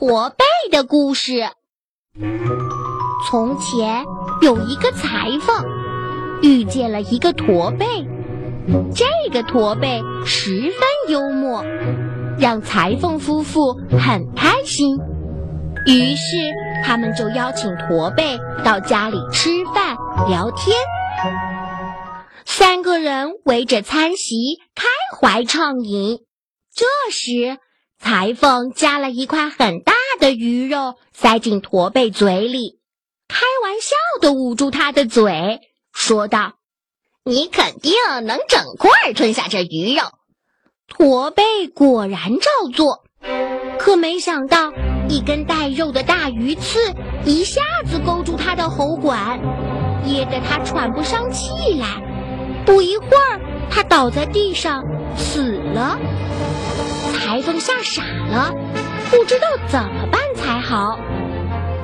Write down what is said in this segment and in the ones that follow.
驼背的故事。从前有一个裁缝，遇见了一个驼背。这个驼背十分幽默，让裁缝夫妇很开心。于是他们就邀请驼背到家里吃饭聊天。三个人围着餐席开怀畅饮。这时，裁缝夹了一块很大的鱼肉塞进驼背嘴里，开玩笑的捂住他的嘴，说道：“你肯定能整块吞下这鱼肉。”驼背果然照做，可没想到一根带肉的大鱼刺一下子勾住他的喉管，噎得他喘不上气来。不一会儿，他倒在地上死了。裁缝吓傻了，不知道怎么办才好。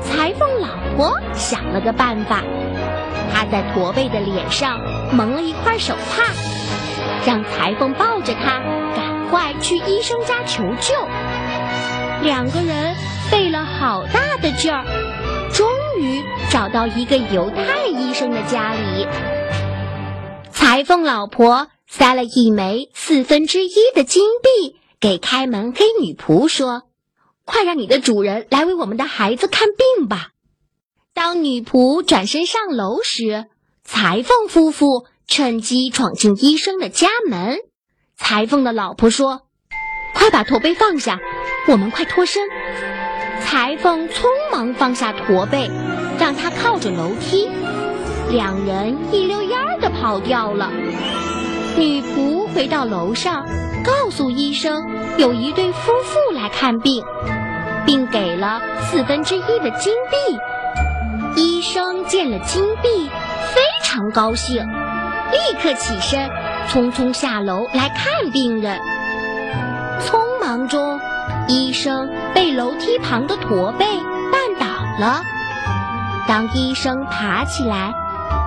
裁缝老婆想了个办法，她在驼背的脸上蒙了一块手帕，让裁缝抱着他赶快去医生家求救。两个人费了好大的劲儿，终于找到一个犹太医生的家里。裁缝老婆塞了一枚四分之一的金币给开门黑女仆，说：“快让你的主人来为我们的孩子看病吧。”当女仆转身上楼时，裁缝夫妇趁机闯进医生的家门。裁缝的老婆说：“快把驼背放下，我们快脱身。”裁缝匆忙放下驼背，让他靠着楼梯。两人一溜烟儿的跑掉了。女仆回到楼上，告诉医生有一对夫妇来看病，并给了四分之一的金币。医生见了金币，非常高兴，立刻起身，匆匆下楼来看病人。匆忙中，医生被楼梯旁的驼背绊倒了。当医生爬起来，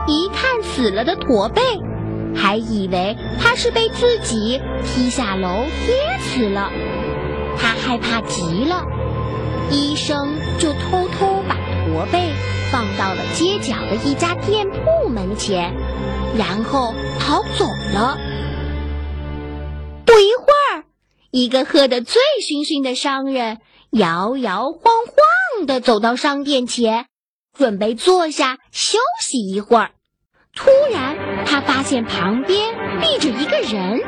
一看死了的驼背，还以为他是被自己踢下楼跌死了，他害怕极了。医生就偷偷把驼背放到了街角的一家店铺门前，然后逃走了。不一会儿，一个喝得醉醺醺的商人摇摇晃晃地走到商店前，准备坐下休息一会儿。突然，他发现旁边立着一个人，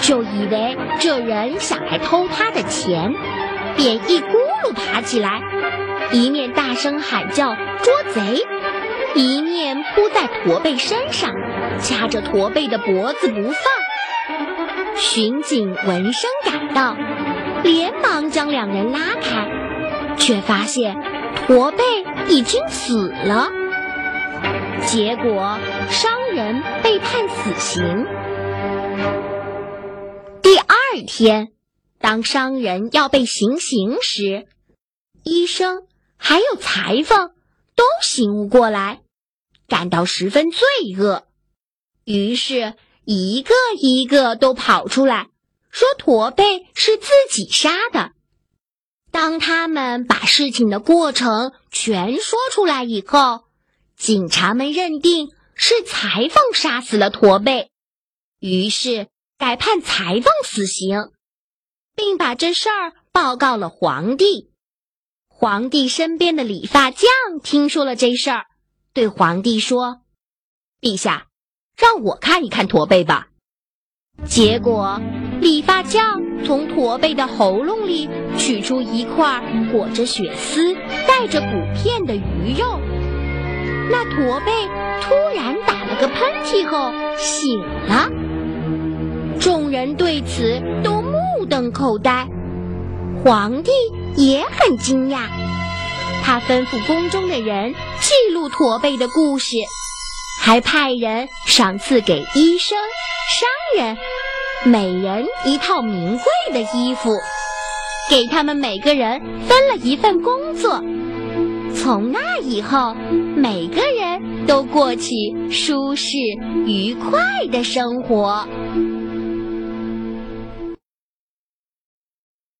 就以为这人想来偷他的钱，便一咕噜爬起来，一面大声喊叫捉贼，一面扑在驼背身上，掐着驼背的脖子不放。巡警闻声赶到，连忙将两人拉开，却发现驼背已经死了。结果，伤人被判死刑。第二天，当商人要被行刑时，医生还有裁缝都醒悟过来，感到十分罪恶，于是一个一个都跑出来，说驼背是自己杀的。当他们把事情的过程全说出来以后，警察们认定是裁缝杀死了驼背，于是改判裁缝死刑，并把这事儿报告了皇帝。皇帝身边的理发匠听说了这事儿，对皇帝说：“陛下，让我看一看驼背吧。”结果，理发匠从驼背的喉咙里取出一块裹着血丝、带着骨片的鱼肉。那驼背突然个喷嚏后醒了，众人对此都目瞪口呆，皇帝也很惊讶。他吩咐宫中的人记录驼背的故事，还派人赏赐给医生、商人每人一套名贵的衣服，给他们每个人分了一份工作。从那以后，每个人都过起舒适愉快的生活。